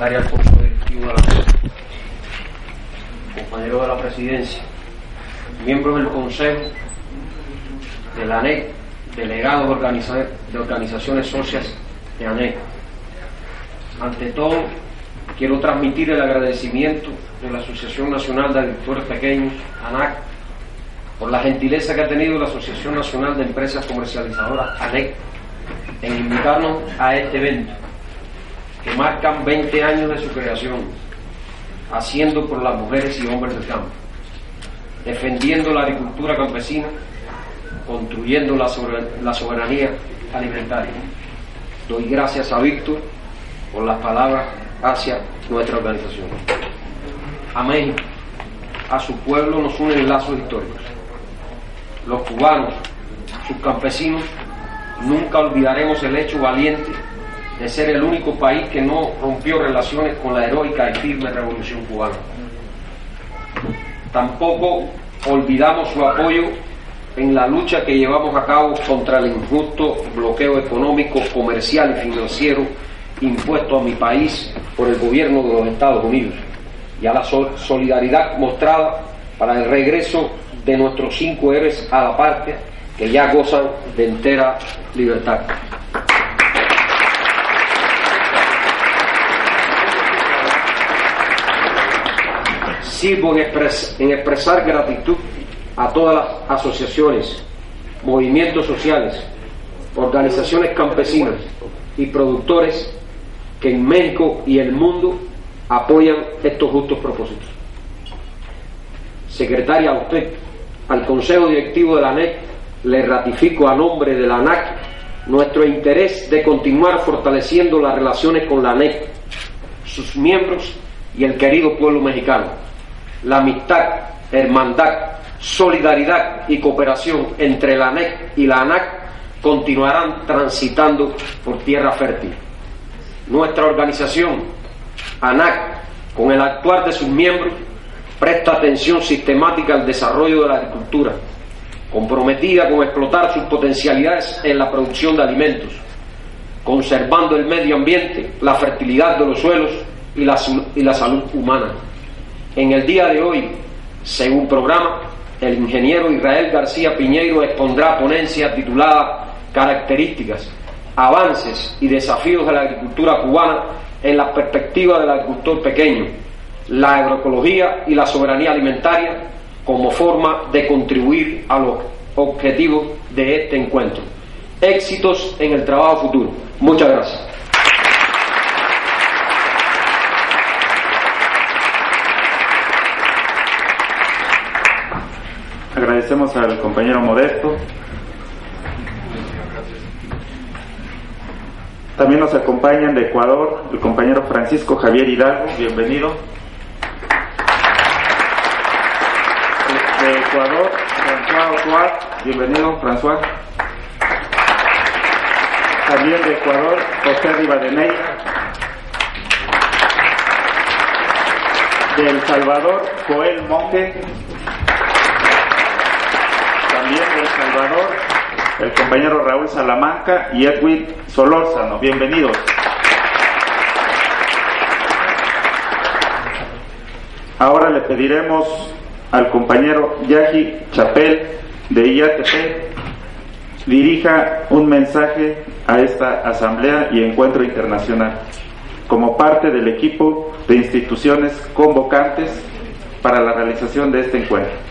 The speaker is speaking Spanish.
secretaria de la compañeros de la Presidencia, miembros del Consejo, de la ANEC, delegados de organizaciones socias de ANEC. Ante todo, quiero transmitir el agradecimiento de la Asociación Nacional de Agricultores Pequeños, ANAC, por la gentileza que ha tenido la Asociación Nacional de Empresas Comercializadoras, ANEC, en invitarnos a este evento, que marcan 20 años de su creación, haciendo por las mujeres y hombres del campo, defendiendo la agricultura campesina, construyendo la, soberanía alimentaria. Doy gracias a Víctor por las palabras hacia nuestra organización. A México, a su pueblo nos unen lazos históricos. Los cubanos, sus campesinos, nunca olvidaremos el hecho valiente de ser el único país que no rompió relaciones con la heroica y firme revolución cubana. Tampoco olvidamos su apoyo en la lucha que llevamos a cabo contra el injusto bloqueo económico, comercial y financiero impuesto a mi país por el gobierno de los Estados Unidos y a la solidaridad mostrada para el regreso de nuestros cinco héroes a la parte que ya gozan de entera libertad. Sirvo en, en expresar gratitud a todas las asociaciones, movimientos sociales, organizaciones campesinas y productores que en México y el mundo apoyan estos justos propósitos. Secretaria, a usted, al Consejo Directivo de la ANEC, le ratifico a nombre de la ANAC nuestro interés de continuar fortaleciendo las relaciones con la ANEC, sus miembros y el querido pueblo mexicano. La amistad, hermandad, solidaridad y cooperación entre la ANEC y la ANAC continuarán transitando por tierra fértil. Nuestra organización, ANAC, con el actuar de sus miembros, presta atención sistemática al desarrollo de la agricultura, comprometida con explotar sus potencialidades en la producción de alimentos, conservando el medio ambiente, la fertilidad de los suelos y la, y la salud humana. En el día de hoy, según programa, el ingeniero Israel García Piñeiro expondrá ponencia titulada Características, avances y desafíos de la agricultura cubana en la perspectiva del agricultor pequeño, la agroecología y la soberanía alimentaria como forma de contribuir a los objetivos de este encuentro. Éxitos en el trabajo futuro. Muchas gracias. Agradecemos al compañero Modesto. También nos acompañan de Ecuador el compañero Francisco Javier Hidalgo, bienvenido. De Ecuador, François Ochoa, bienvenido François. También de Ecuador, José Rivadeney. De El Salvador, Joel Monge. Salvador, el compañero Raúl Salamanca y Edwin Solórzano. Bienvenidos. Ahora le pediremos al compañero Yaji Chapel de IATP dirija un mensaje a esta asamblea y encuentro internacional como parte del equipo de instituciones convocantes para la realización de este encuentro.